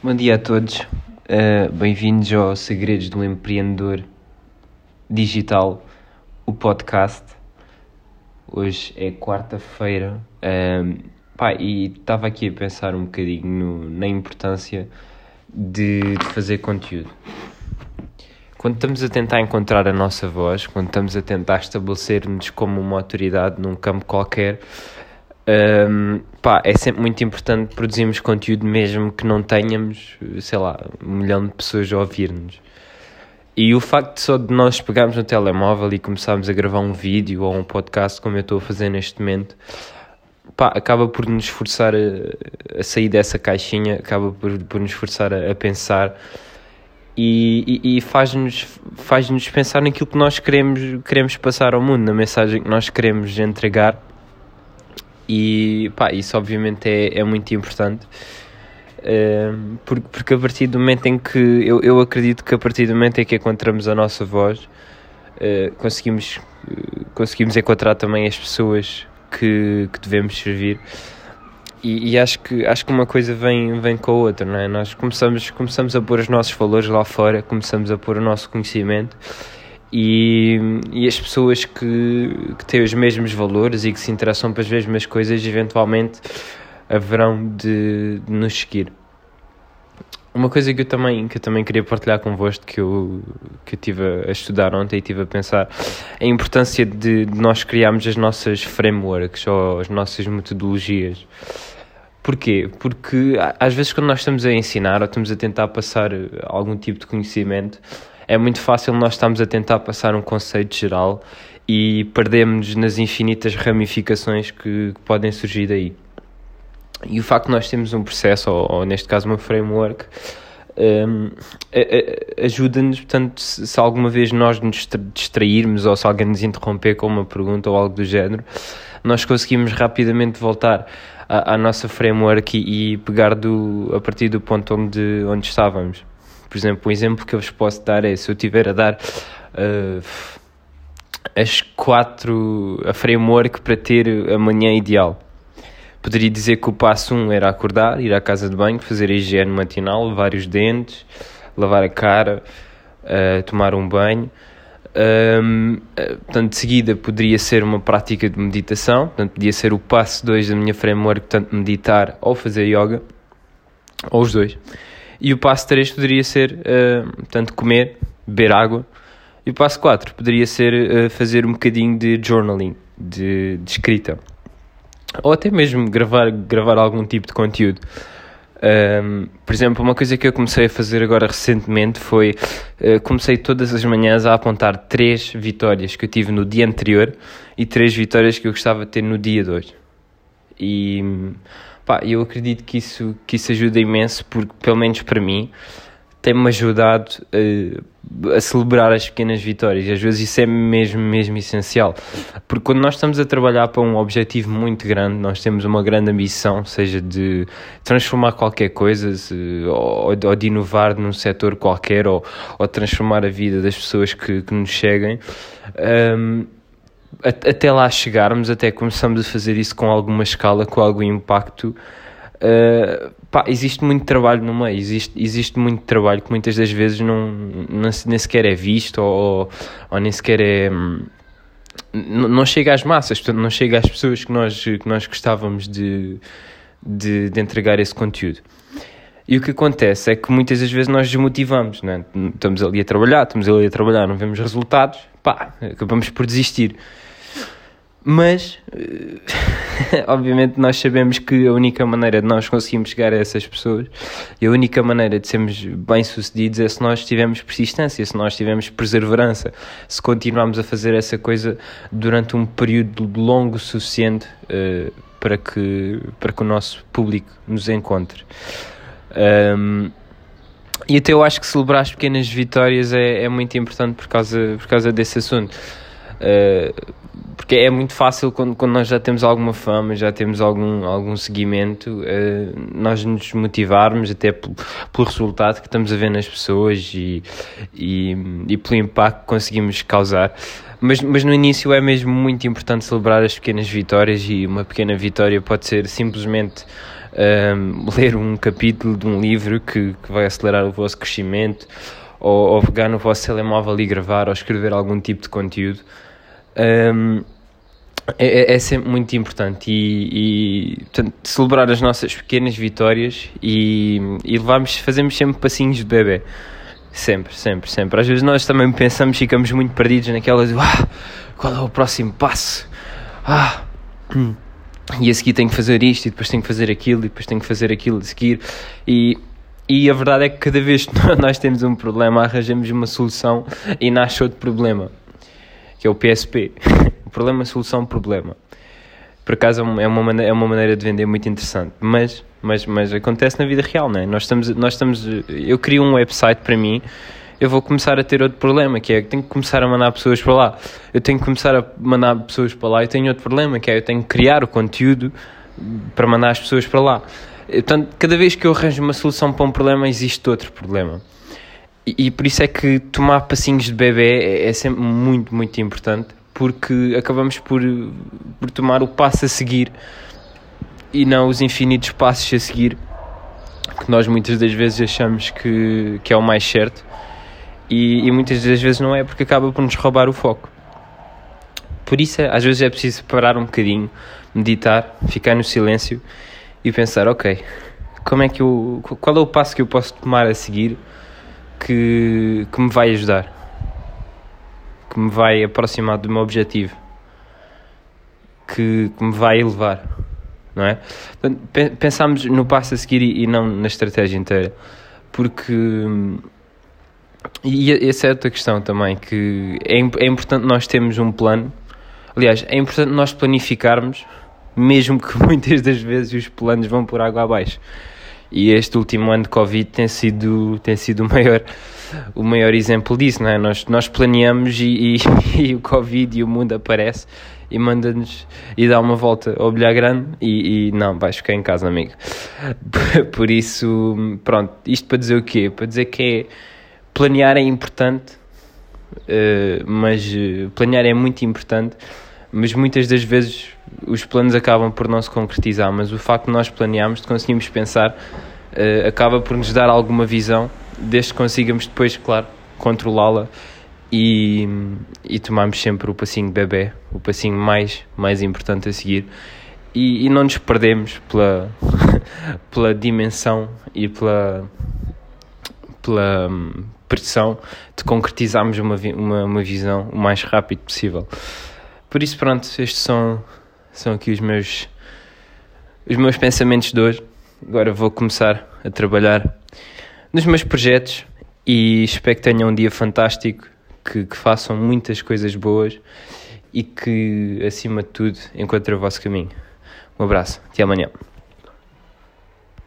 Bom dia a todos, uh, bem-vindos ao Segredos do Empreendedor Digital, o podcast. Hoje é quarta-feira pá, e estava aqui a pensar um bocadinho no, na importância de, de fazer conteúdo. Quando estamos a tentar encontrar a nossa voz, quando estamos a tentar estabelecer-nos como uma autoridade num campo qualquer, um, pá, é sempre muito importante produzirmos conteúdo mesmo que não tenhamos, sei lá, um milhão de pessoas a ouvir-nos. E o facto só de nós pegarmos no telemóvel e começarmos a gravar um vídeo ou um podcast como eu estou a fazer neste momento, pá, acaba por nos forçar a, a sair dessa caixinha, acaba por, por nos forçar a, a pensar e, e, e faz-nos faz -nos pensar naquilo que nós queremos, queremos passar ao mundo, na mensagem que nós queremos entregar e pá, isso obviamente é, é muito importante. Uh, porque, porque a partir do momento em que eu, eu acredito que a partir do momento em que encontramos a nossa voz, uh, conseguimos, uh, conseguimos encontrar também as pessoas que, que devemos servir. E, e, acho, que, acho que uma coisa vem, vem com a outra, não é? Nós começamos, começamos a pôr os nossos valores lá fora, começamos a pôr o nosso conhecimento e, e as pessoas que, que têm os mesmos valores e que se interessam pelas mesmas coisas, eventualmente haverão de, de nos seguir. Uma coisa que eu também, que eu também queria partilhar convosco, que eu, que eu estive a estudar ontem e estive a pensar, é a importância de, de nós criarmos as nossas frameworks ou as nossas metodologias. Porquê? Porque às vezes quando nós estamos a ensinar ou estamos a tentar passar algum tipo de conhecimento, é muito fácil nós estarmos a tentar passar um conceito geral e perdemos nas infinitas ramificações que, podem surgir daí. E o facto de nós termos um processo, ou, ou neste caso uma framework, um, ajuda-nos, portanto, se, se, alguma vez nós nos distrairmos ou se alguém nos interromper com uma pergunta ou algo do género, nós conseguimos rapidamente voltar à, à nossa framework e, e, pegar do, a partir do ponto onde, onde estávamos. Por exemplo, um exemplo que eu vos posso dar é se eu tiver a dar uh, as quatro, a framework para ter a manhã ideal. Poderia dizer que o passo 1 um era acordar, ir à casa de banho, fazer a higiene matinal, lavar os dentes, lavar a cara, uh, tomar um banho. Um, portanto, de seguida poderia ser uma prática de meditação, portanto, podia ser o passo 2 da minha framework, portanto, meditar ou fazer yoga, ou os dois. E o passo 3 poderia ser, uh, portanto, comer, beber água. E o passo 4 poderia ser uh, fazer um bocadinho de journaling, de, de, escrita. Ou até mesmo gravar, gravar algum tipo de conteúdo. Um, por exemplo, uma coisa que eu comecei a fazer agora recentemente foi uh, comecei todas as manhãs a apontar três vitórias que eu tive no dia anterior e três vitórias que eu gostava de ter no dia de hoje. E Pá, eu acredito que isso, que isso ajuda imenso, porque, pelo menos para mim, tem-me ajudado uh, a celebrar as pequenas vitórias. Às vezes isso é mesmo, mesmo essencial. Porque quando nós estamos a trabalhar para um objetivo muito grande, nós temos uma grande ambição, seja de transformar qualquer coisa, se, ou, ou, de inovar num setor qualquer, ou, ou transformar a vida das pessoas que, que nos seguem. Um, até lá chegarmos, até começamos a fazer isso com alguma escala, com algum impacto, uh, pá, existe muito trabalho no meio, existe, existe muito trabalho que muitas das vezes não, não nem sequer é visto ou, ou nem sequer é. Não, não chega às massas, portanto, não chega às pessoas que nós, que nós gostávamos de, de, de entregar esse conteúdo. E o que acontece é que muitas das vezes nós desmotivamos, né? estamos ali a trabalhar, estamos ali a trabalhar, não vemos resultados, pá, acabamos por desistir. Mas, eh, obviamente, nós sabemos que a única maneira de nós conseguirmos chegar a essas pessoas e a única maneira de sermos bem-sucedidos é se nós tivermos persistência, se nós tivermos perseverança, se continuarmos a fazer essa coisa durante um período longo suficiente uh, para, que, para que o nosso público nos encontre. Um, e até eu acho que celebrar as pequenas vitórias é, é muito importante por causa, por causa desse assunto. Uh, porque é muito fácil quando, quando nós já temos alguma fama, já temos algum, algum seguimento, uh, nós nos motivarmos até pelo, resultado que estamos a ver nas pessoas e, e, e pelo impacto que conseguimos causar. Mas, mas no início é mesmo muito importante celebrar as pequenas vitórias e uma pequena vitória pode ser simplesmente um, ler um capítulo de um livro que, que vai acelerar o vosso crescimento, ou, ou pegar no vosso telemóvel e gravar, ou escrever algum tipo de conteúdo. Um, é, é, é, sempre muito importante e, e portanto, celebrar as nossas pequenas vitórias e, e fazemos sempre passinhos de bebê. Sempre, sempre, sempre. Às vezes nós também pensamos, ficamos muito perdidos naquelas, ah, qual é o próximo passo? Ah, hum, e a seguir tenho que fazer isto, e depois tenho que fazer aquilo, e depois tenho que fazer aquilo a seguir. E, e a verdade é que cada vez que nós temos um problema, arranjamos uma solução e nasce outro problema, que é o PSP. problema, solução, problema. Por acaso é uma, maneira, é uma maneira de vender muito interessante, mas, mas, mas acontece na vida real, não é? Nós estamos, nós estamos, eu crio um website para mim, eu vou começar a ter outro problema, que é que tenho que começar a mandar pessoas para lá. Eu tenho que começar a mandar pessoas para lá e tenho outro problema, que é eu tenho que criar o conteúdo para mandar as pessoas para lá. Portanto, cada vez que eu arranjo uma solução para um problema, existe outro problema. E, e por isso é que tomar passinhos de bebê é, é sempre muito, muito importante porque acabamos por, por tomar o passo a seguir e não os infinitos passos a seguir que nós muitas das vezes achamos que, que é o mais certo e, e muitas das vezes não é porque acaba por nos roubar o foco. Por isso, às vezes é preciso parar um bocadinho, meditar, ficar no silêncio e pensar: ok, como é que eu, qual é o passo que eu posso tomar a seguir que, que me vai ajudar? que me vai aproximar do meu objetivo, que, que me vai elevar, não é? Pensamos no passo a seguir e, e não na estratégia inteira, porque. E essa é outra questão também, que é, é importante nós termos um plano. Aliás, é importante nós planificarmos, mesmo que muitas das vezes os planos vão por água abaixo. E este último ano de Covid tem sido, tem sido o maior o maior exemplo disso, não é? Nós, nós planeamos e, e, e o Covid e o mundo aparece e manda-nos e dá uma volta ao bilhar grande e, e, não, vais ficar em casa, amigo. Por isso, pronto, isto para dizer o quê? Para dizer que é, planear é importante, uh, mas uh, planear é muito importante, mas muitas das vezes os planos acabam por não se concretizar, mas o facto de nós planearmos, de conseguirmos pensar, uh, acaba por nos dar alguma visão desde que consigamos depois, claro, controlá-la e, e tomarmos sempre o passinho bebê, o passinho mais, mais importante a seguir. E, e não nos perdemos pela, pela dimensão e pela, pela pressão de concretizarmos uma, uma, uma visão o mais rápido possível. Por isso, pronto, estes são, são aqui os meus, os meus pensamentos de hoje. Agora vou começar a trabalhar nos meus projetos e espero que tenham um dia fantástico, que, que façam muitas coisas boas e que, acima de tudo, encontrem o vosso caminho. Um abraço, até amanhã.